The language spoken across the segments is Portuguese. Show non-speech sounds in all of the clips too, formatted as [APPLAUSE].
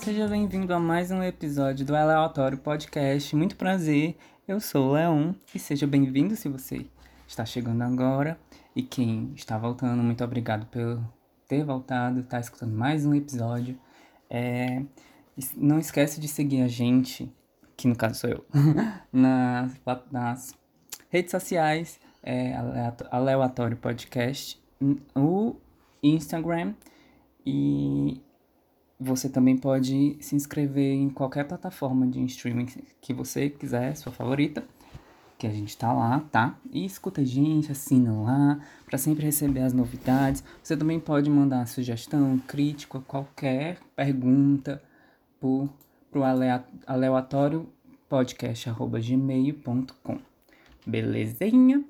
seja bem-vindo a mais um episódio do Aleatório Podcast. Muito prazer, eu sou o Leon e seja bem-vindo se você está chegando agora. E quem está voltando, muito obrigado por ter voltado, tá escutando mais um episódio. É, não esquece de seguir a gente, que no caso sou eu, [LAUGHS] nas, nas redes sociais, é, Aleatório Podcast, o Instagram e você também pode se inscrever em qualquer plataforma de streaming que você quiser, sua favorita, que a gente tá lá, tá? E escuta a gente, assina lá, para sempre receber as novidades. Você também pode mandar sugestão, crítica, qualquer pergunta por, pro aleatório podcast.gmail.com. Belezinha?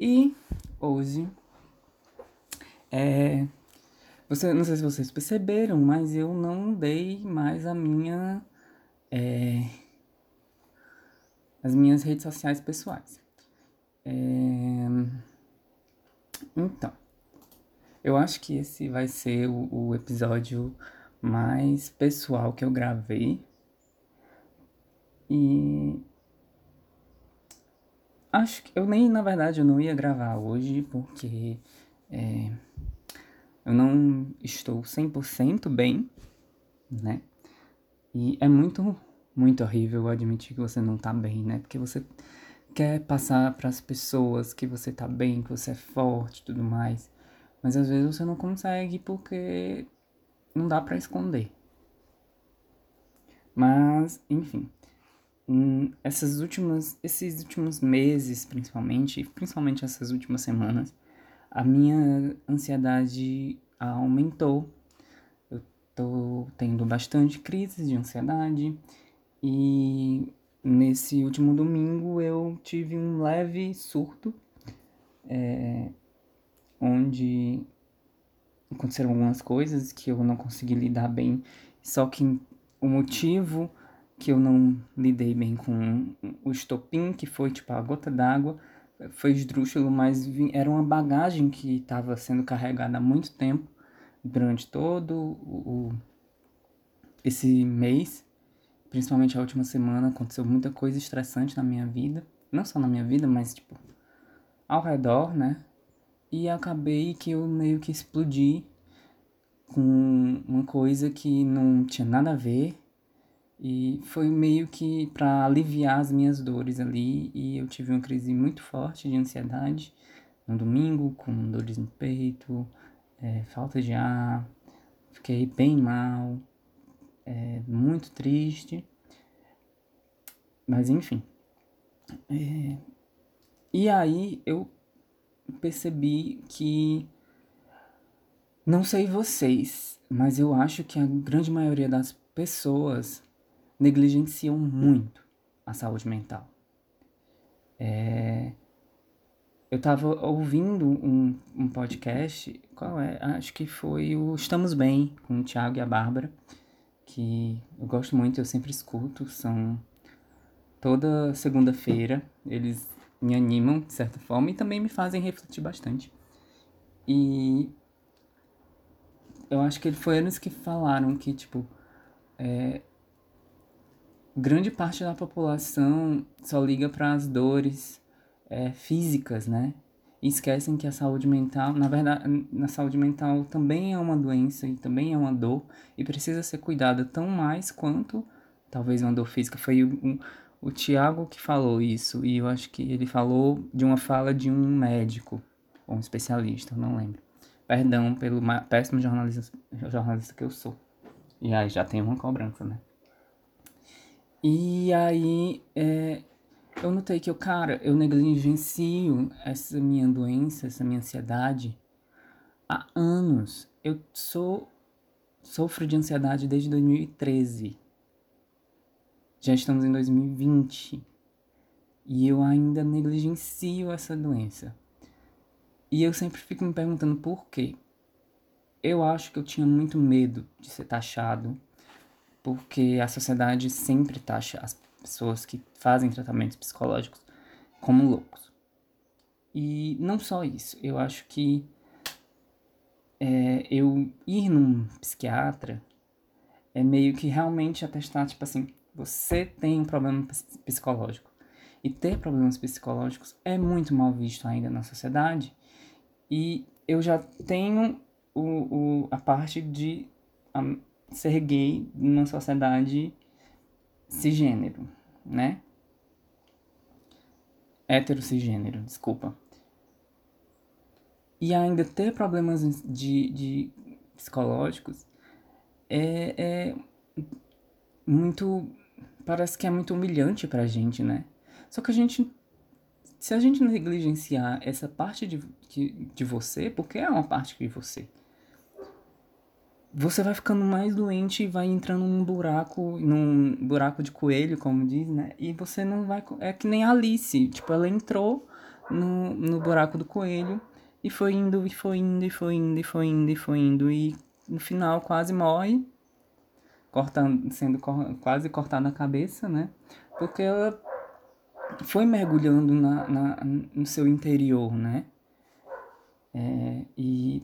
E hoje é você, não sei se vocês perceberam, mas eu não dei mais a minha. É, as minhas redes sociais pessoais. É, então, eu acho que esse vai ser o, o episódio mais pessoal que eu gravei. E acho que eu nem, na verdade, eu não ia gravar hoje porque é, eu não estou 100% bem, né? E é muito, muito horrível admitir que você não tá bem, né? Porque você quer passar para as pessoas que você tá bem, que você é forte e tudo mais. Mas às vezes você não consegue porque não dá para esconder. Mas, enfim, hum, essas últimas, esses últimos meses, principalmente, principalmente essas últimas semanas, a minha ansiedade aumentou. Eu tô tendo bastante crises de ansiedade e nesse último domingo eu tive um leve surto, é, onde aconteceram algumas coisas que eu não consegui lidar bem, só que o motivo que eu não lidei bem com o estopim, que foi tipo a gota d'água, foi esdrúxulo, mas era uma bagagem que estava sendo carregada há muito tempo, durante todo o, o, esse mês, principalmente a última semana, aconteceu muita coisa estressante na minha vida, não só na minha vida, mas tipo ao redor, né? E acabei que eu meio que explodi com uma coisa que não tinha nada a ver e foi meio que para aliviar as minhas dores ali. E eu tive uma crise muito forte de ansiedade no domingo, com dores no peito, é, falta de ar. Fiquei bem mal, é, muito triste. Mas enfim. É, e aí eu percebi que. Não sei vocês, mas eu acho que a grande maioria das pessoas negligenciam muito a saúde mental. É... Eu estava ouvindo um, um podcast, qual é? Acho que foi o Estamos Bem, com o Thiago e a Bárbara, que eu gosto muito, eu sempre escuto, são toda segunda-feira, eles me animam de certa forma e também me fazem refletir bastante. E eu acho que foi eles que falaram que, tipo, é, grande parte da população só liga para as dores é, físicas, né? E esquecem que a saúde mental, na verdade, na saúde mental também é uma doença e também é uma dor e precisa ser cuidada tão mais quanto talvez uma dor física. Foi o, Tiago que falou isso e eu acho que ele falou de uma fala de um médico ou um especialista, não lembro. Perdão pelo péssimo jornalista, jornalista que eu sou. E aí já tem uma cobrança, né? E aí, é, eu notei que eu, cara, eu negligencio essa minha doença, essa minha ansiedade há anos. Eu sou sofro de ansiedade desde 2013. Já estamos em 2020 e eu ainda negligencio essa doença. E eu sempre fico me perguntando por quê. Eu acho que eu tinha muito medo de ser taxado porque a sociedade sempre taxa as pessoas que fazem tratamentos psicológicos como loucos. E não só isso, eu acho que é, eu ir num psiquiatra é meio que realmente atestar, tipo assim, você tem um problema psicológico. E ter problemas psicológicos é muito mal visto ainda na sociedade. E eu já tenho o, o, a parte de um, ser gay numa sociedade cisgênero, né? Hétero cisgênero, desculpa. E ainda ter problemas de, de psicológicos é, é muito. Parece que é muito humilhante pra gente, né? Só que a gente. Se a gente negligenciar essa parte de, de, de você, porque é uma parte de você, você vai ficando mais doente e vai entrando num buraco, num buraco de coelho, como diz, né? E você não vai. É que nem a Alice. Tipo, ela entrou no, no buraco do coelho e foi indo, e foi indo, e foi indo, e foi indo, e foi indo. E no final quase morre cortando, sendo quase cortada a cabeça, né? Porque ela foi mergulhando na, na no seu interior, né? É, e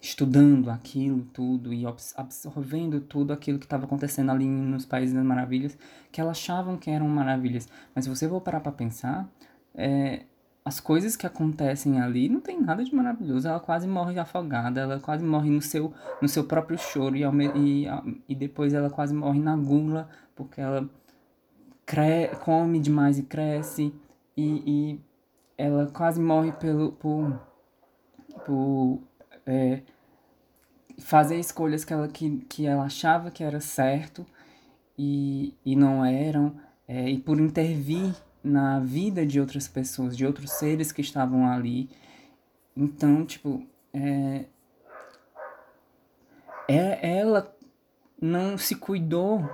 estudando aquilo tudo e absorvendo tudo aquilo que estava acontecendo ali nos Países das Maravilhas, que elas achavam que eram maravilhas. Mas se você for parar para pensar, é, as coisas que acontecem ali não tem nada de maravilhoso. Ela quase morre afogada, ela quase morre no seu, no seu próprio choro e, e, e depois ela quase morre na gula porque ela cre come demais e cresce e, e ela quase morre pelo, por, por é, fazer escolhas que ela, que, que ela achava que era certo e, e não eram, é, e por intervir na vida de outras pessoas, de outros seres que estavam ali. Então, tipo, é, é, ela não se cuidou,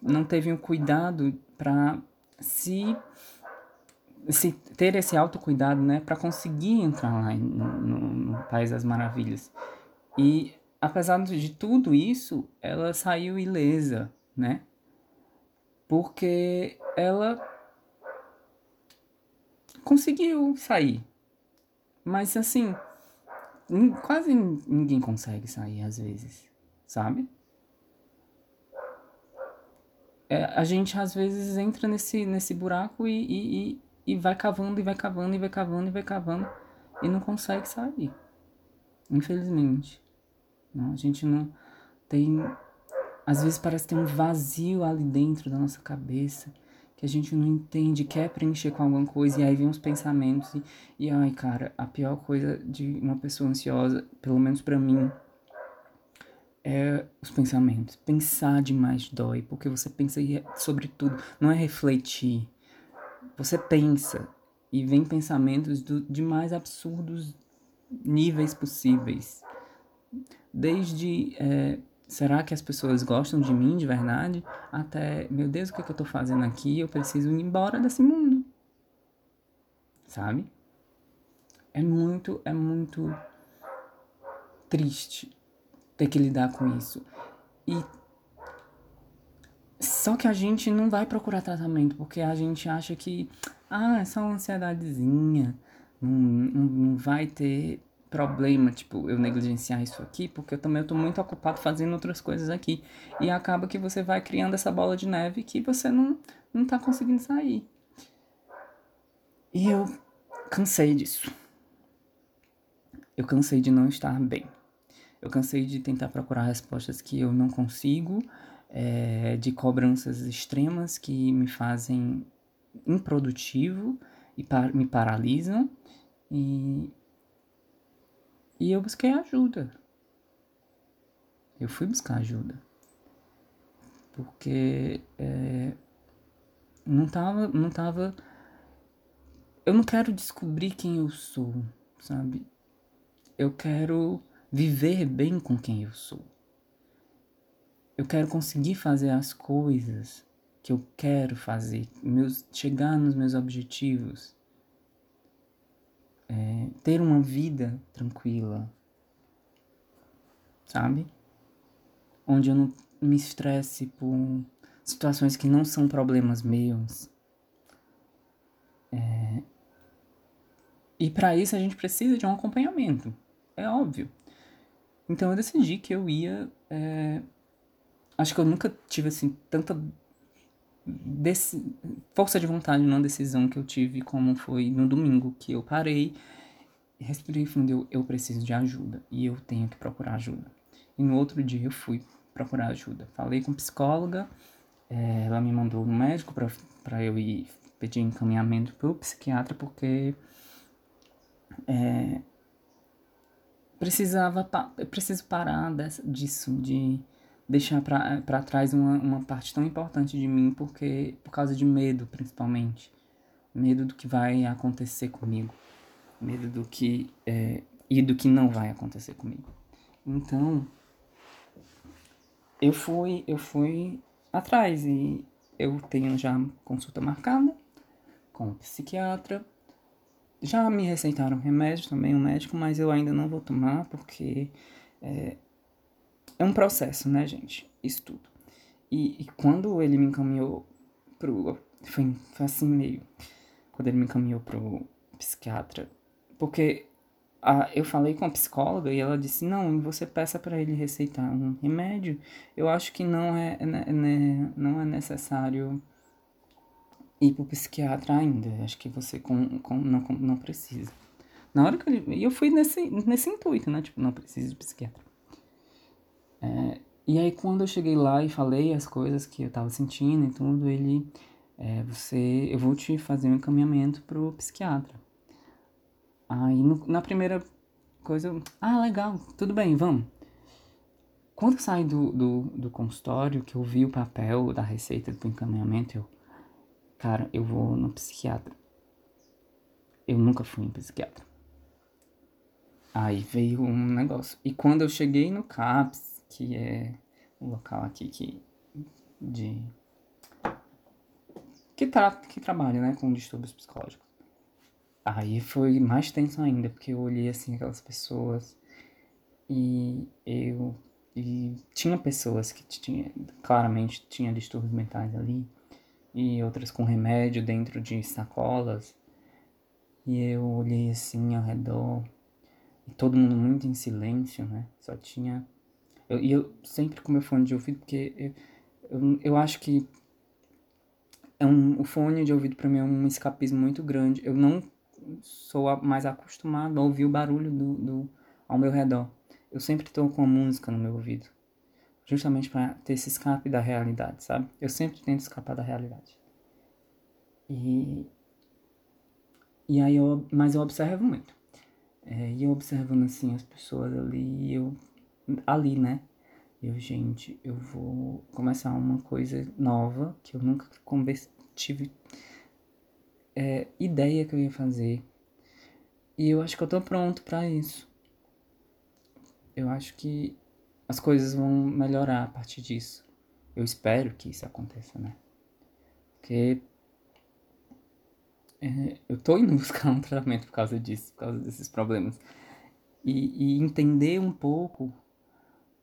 não teve um cuidado para se, se ter esse autocuidado, né, para conseguir entrar lá no, no, no País das Maravilhas. E apesar de tudo isso, ela saiu ilesa, né? Porque ela conseguiu sair. Mas assim, quase ninguém consegue sair às vezes, sabe? É, a gente às vezes entra nesse, nesse buraco e, e, e, e vai cavando e vai cavando e vai cavando e vai cavando e não consegue sair. Infelizmente. Não, a gente não tem. Às vezes parece ter um vazio ali dentro da nossa cabeça que a gente não entende, quer preencher com alguma coisa, e aí vem os pensamentos, e, e ai, cara, a pior coisa de uma pessoa ansiosa, pelo menos para mim, é os pensamentos. Pensar demais dói, porque você pensa sobre tudo, não é refletir. Você pensa, e vem pensamentos do, de mais absurdos níveis possíveis. Desde é, será que as pessoas gostam de mim de verdade? Até, meu Deus, o que, é que eu tô fazendo aqui? Eu preciso ir embora desse mundo. Sabe? É muito, é muito triste ter que lidar com isso. E só que a gente não vai procurar tratamento porque a gente acha que ah, é só uma ansiedadezinha, não, não, não vai ter problema, tipo, eu negligenciar isso aqui, porque eu também estou muito ocupado fazendo outras coisas aqui. E acaba que você vai criando essa bola de neve que você não, não tá conseguindo sair. E eu cansei disso. Eu cansei de não estar bem. Eu cansei de tentar procurar respostas que eu não consigo, é, de cobranças extremas que me fazem improdutivo e par me paralisam. E e eu busquei ajuda. Eu fui buscar ajuda. Porque é, não tava. Não tava. Eu não quero descobrir quem eu sou, sabe? Eu quero viver bem com quem eu sou. Eu quero conseguir fazer as coisas que eu quero fazer, meus, chegar nos meus objetivos é, ter uma vida tranquila, sabe? Onde eu não me estresse por situações que não são problemas meus. É... E para isso a gente precisa de um acompanhamento, é óbvio. Então eu decidi que eu ia é, acho que eu nunca tive, assim, tanta desse, força de vontade numa decisão que eu tive, como foi no domingo, que eu parei, respirei fundo, eu, eu preciso de ajuda e eu tenho que procurar ajuda. E no outro dia eu fui procurar ajuda. Falei com psicóloga, é, ela me mandou no médico para eu ir pedir encaminhamento para o psiquiatra, porque é, precisava, eu preciso parar dessa, disso, de deixar para trás uma, uma parte tão importante de mim, porque por causa de medo, principalmente. Medo do que vai acontecer comigo. Medo do que. É, e do que não vai acontecer comigo. Então, eu fui, eu fui atrás e eu tenho já consulta marcada com o psiquiatra. Já me receitaram remédio também, um médico, mas eu ainda não vou tomar porque é, é um processo, né, gente? Isso tudo. E, e quando ele me encaminhou pro. Foi, foi assim meio. Quando ele me encaminhou pro psiquiatra. Porque a, eu falei com a psicóloga e ela disse: não, você peça para ele receitar um remédio. Eu acho que não é, né, né, não é necessário ir pro psiquiatra ainda. Acho que você com, com, não, com, não precisa. Na hora que. E eu fui nesse, nesse intuito, né? Tipo, não precisa de psiquiatra. É, e aí quando eu cheguei lá e falei as coisas que eu tava sentindo e tudo, ele, é, você, eu vou te fazer um encaminhamento pro psiquiatra. Aí no, na primeira coisa, eu, ah, legal, tudo bem, vamos. Quando eu saí do, do, do consultório, que eu vi o papel da receita do encaminhamento, eu, cara, eu vou no psiquiatra. Eu nunca fui em psiquiatra. Aí veio um negócio. E quando eu cheguei no CAPS, que é o local aqui que de que, tra que trabalha, né, com distúrbios psicológicos. Aí foi mais tenso ainda, porque eu olhei assim aquelas pessoas e eu e tinha pessoas que tinha claramente tinha distúrbios mentais ali e outras com remédio dentro de sacolas. E eu olhei assim ao redor e todo mundo muito em silêncio, né? Só tinha eu, e eu sempre com meu fone de ouvido, porque eu, eu, eu acho que é um, o fone de ouvido para mim é um escapismo muito grande. Eu não sou mais acostumado a ouvir o barulho do, do ao meu redor. Eu sempre estou com a música no meu ouvido, justamente para ter esse escape da realidade, sabe? Eu sempre tento escapar da realidade. E e aí eu, mas eu observo muito. É, e eu observando assim as pessoas ali, eu ali, né? Eu, gente, eu vou começar uma coisa nova que eu nunca tive é, ideia que eu ia fazer. E eu acho que eu tô pronto para isso. Eu acho que as coisas vão melhorar a partir disso. Eu espero que isso aconteça, né? Porque é, eu tô indo [LAUGHS] buscar um tratamento por causa disso, por causa desses problemas. E, e entender um pouco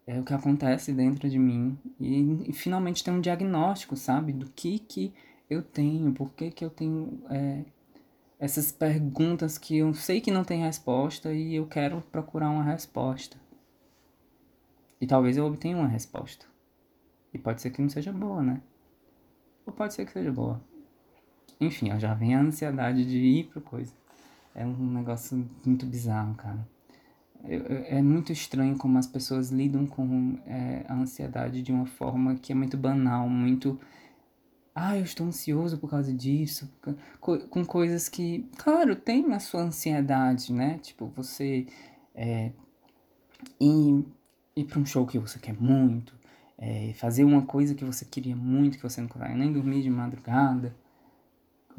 é o que acontece dentro de mim e, e, finalmente ter um diagnóstico, sabe, do que que eu tenho, por que que eu tenho é, essas perguntas que eu sei que não tem resposta e eu quero procurar uma resposta. E talvez eu obtenha uma resposta. E pode ser que não seja boa, né? Ou pode ser que seja boa. Enfim, ó, já vem a ansiedade de ir pro coisa. É um negócio muito bizarro, cara é muito estranho como as pessoas lidam com é, a ansiedade de uma forma que é muito banal, muito. Ah, eu estou ansioso por causa disso. Com coisas que, claro, tem a sua ansiedade, né? Tipo, você é, ir, ir para um show que você quer muito, é, fazer uma coisa que você queria muito, que você não consegue nem dormir de madrugada,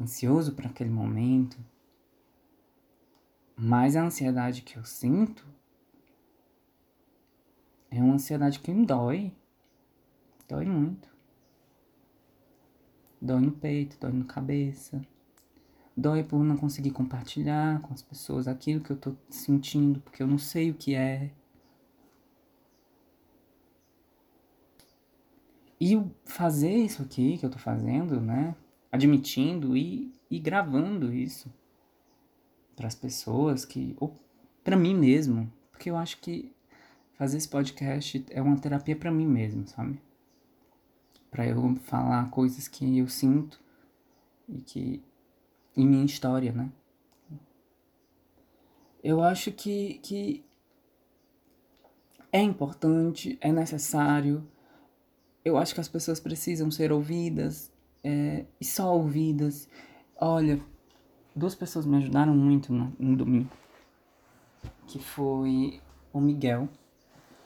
ansioso para aquele momento. Mas a ansiedade que eu sinto é uma ansiedade que me dói. Dói muito. Dói no peito, dói na cabeça. Dói por não conseguir compartilhar com as pessoas aquilo que eu tô sentindo, porque eu não sei o que é. E fazer isso aqui que eu tô fazendo, né? Admitindo e, e gravando isso para as pessoas que ou para mim mesmo, porque eu acho que fazer esse podcast é uma terapia para mim mesmo, sabe? para eu falar coisas que eu sinto e que em minha história, né? Eu acho que, que é importante, é necessário. Eu acho que as pessoas precisam ser ouvidas é, e só ouvidas. Olha, duas pessoas me ajudaram muito no, no domingo, que foi o Miguel,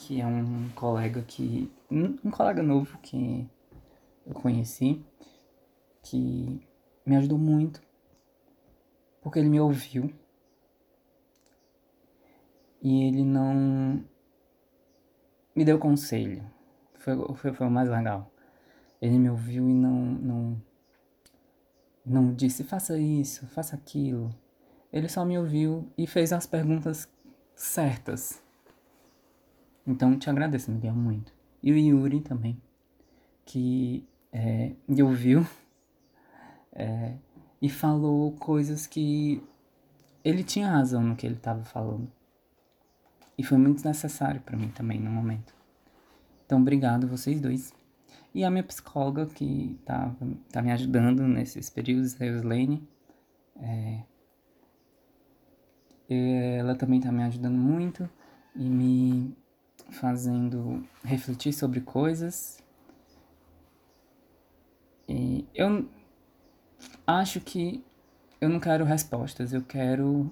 que é um colega que um, colega novo que eu conheci, que me ajudou muito, porque ele me ouviu e ele não me deu conselho. Foi, foi, foi o mais legal. Ele me ouviu e não, não, não disse faça isso, faça aquilo. Ele só me ouviu e fez as perguntas certas. Então te agradeço, Miguel, muito. E o Yuri também, que é, me ouviu [LAUGHS] é, e falou coisas que ele tinha razão no que ele estava falando. E foi muito necessário para mim também no momento. Então, obrigado vocês dois. E a minha psicóloga que tá, tá me ajudando nesses períodos, a Euslene. É, ela também tá me ajudando muito e me fazendo refletir sobre coisas. E eu acho que eu não quero respostas, eu quero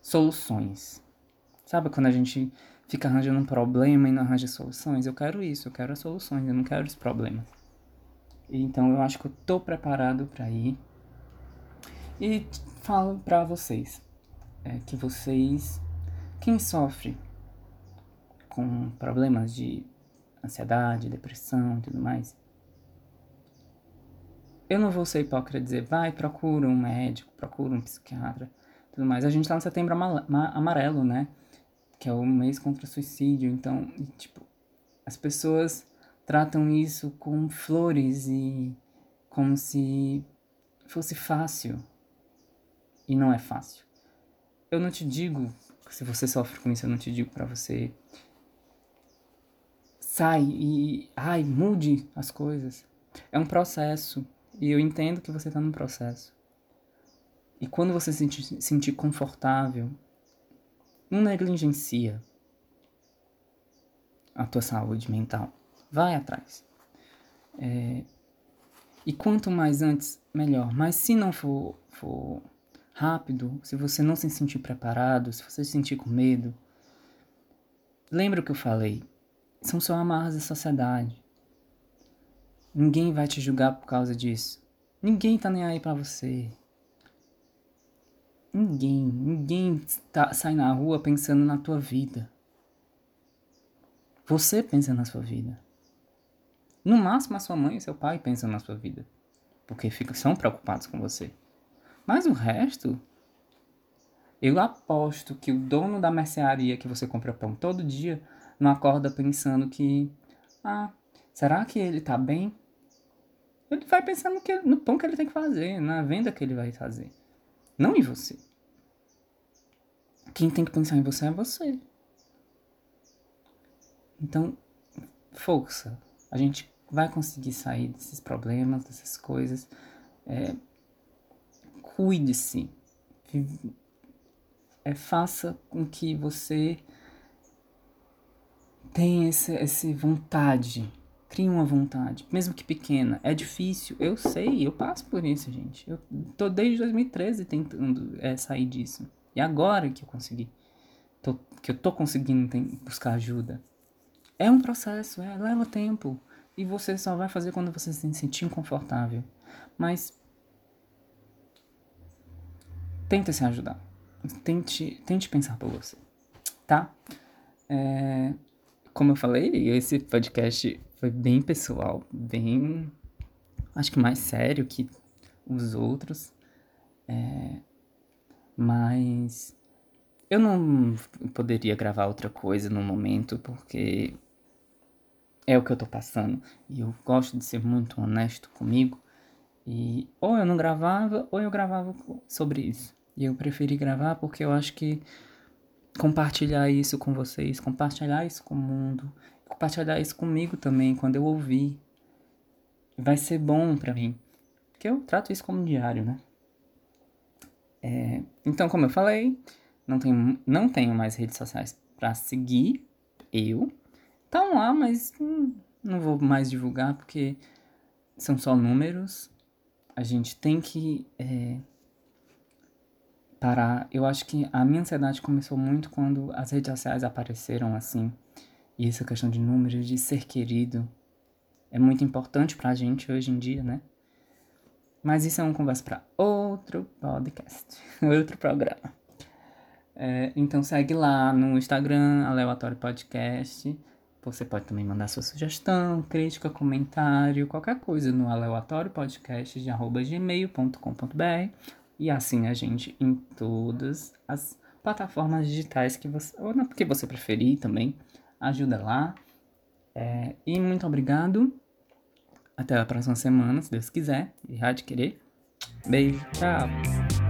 soluções. Sabe quando a gente fica arranjando um problema e não arranja soluções? Eu quero isso, eu quero as soluções, eu não quero os problemas. Então eu acho que eu tô preparado para ir. E falo para vocês é, que vocês, quem sofre com problemas de ansiedade, depressão e tudo mais, eu não vou ser hipócrita e dizer, vai, procura um médico, procura um psiquiatra, tudo mais. A gente tá no setembro amarelo, né? que é o mês contra o suicídio. Então, tipo, as pessoas tratam isso com flores e como se fosse fácil. E não é fácil. Eu não te digo, se você sofre com isso, eu não te digo para você sai e ai, mude as coisas. É um processo e eu entendo que você tá num processo. E quando você se sentir, sentir confortável não negligencia a tua saúde mental. Vai atrás. É, e quanto mais antes, melhor. Mas se não for, for rápido, se você não se sentir preparado, se você se sentir com medo, lembra o que eu falei. São só amarras da sociedade. Ninguém vai te julgar por causa disso. Ninguém tá nem aí para você. Ninguém, ninguém tá, sai na rua pensando na tua vida. Você pensa na sua vida. No máximo, a sua mãe e seu pai pensam na sua vida. Porque ficam, são preocupados com você. Mas o resto. Eu aposto que o dono da mercearia que você compra pão todo dia não acorda pensando que. Ah, será que ele tá bem? Ele vai pensando que, no pão que ele tem que fazer, na venda que ele vai fazer. Não em você. Quem tem que pensar em você é você. Então, força. A gente vai conseguir sair desses problemas, dessas coisas. É, Cuide-se. É, faça com que você tenha essa, essa vontade Crie uma vontade, mesmo que pequena. É difícil, eu sei, eu passo por isso, gente. Eu tô desde 2013 tentando é, sair disso. E agora que eu consegui, tô, que eu tô conseguindo tem, buscar ajuda. É um processo, é, leva tempo. E você só vai fazer quando você se sentir confortável. Mas tenta se ajudar. Tente, tente pensar por você, tá? É, como eu falei, esse podcast foi bem pessoal, bem. Acho que mais sério que os outros. É, mas eu não poderia gravar outra coisa no momento porque é o que eu tô passando e eu gosto de ser muito honesto comigo. E ou eu não gravava ou eu gravava sobre isso. E eu preferi gravar porque eu acho que compartilhar isso com vocês, compartilhar isso com o mundo, compartilhar isso comigo também, quando eu ouvir. vai ser bom para mim. Porque eu trato isso como diário, né? É, então, como eu falei, não tenho, não tenho mais redes sociais para seguir eu. Estão lá, mas hum, não vou mais divulgar porque são só números. A gente tem que é, parar. Eu acho que a minha ansiedade começou muito quando as redes sociais apareceram assim. E essa questão de números, de ser querido, é muito importante pra gente hoje em dia, né? Mas isso é uma conversa para outro podcast, [LAUGHS] outro programa. É, então segue lá no Instagram, Aleatório Podcast. Você pode também mandar sua sugestão, crítica, comentário, qualquer coisa no aleatório podcast de gmail.com.br e assim a gente em todas as plataformas digitais que você, ou na que você preferir também, ajuda lá. É, e muito obrigado. Até a próxima semana, se Deus quiser e de querer. Beijo, tchau.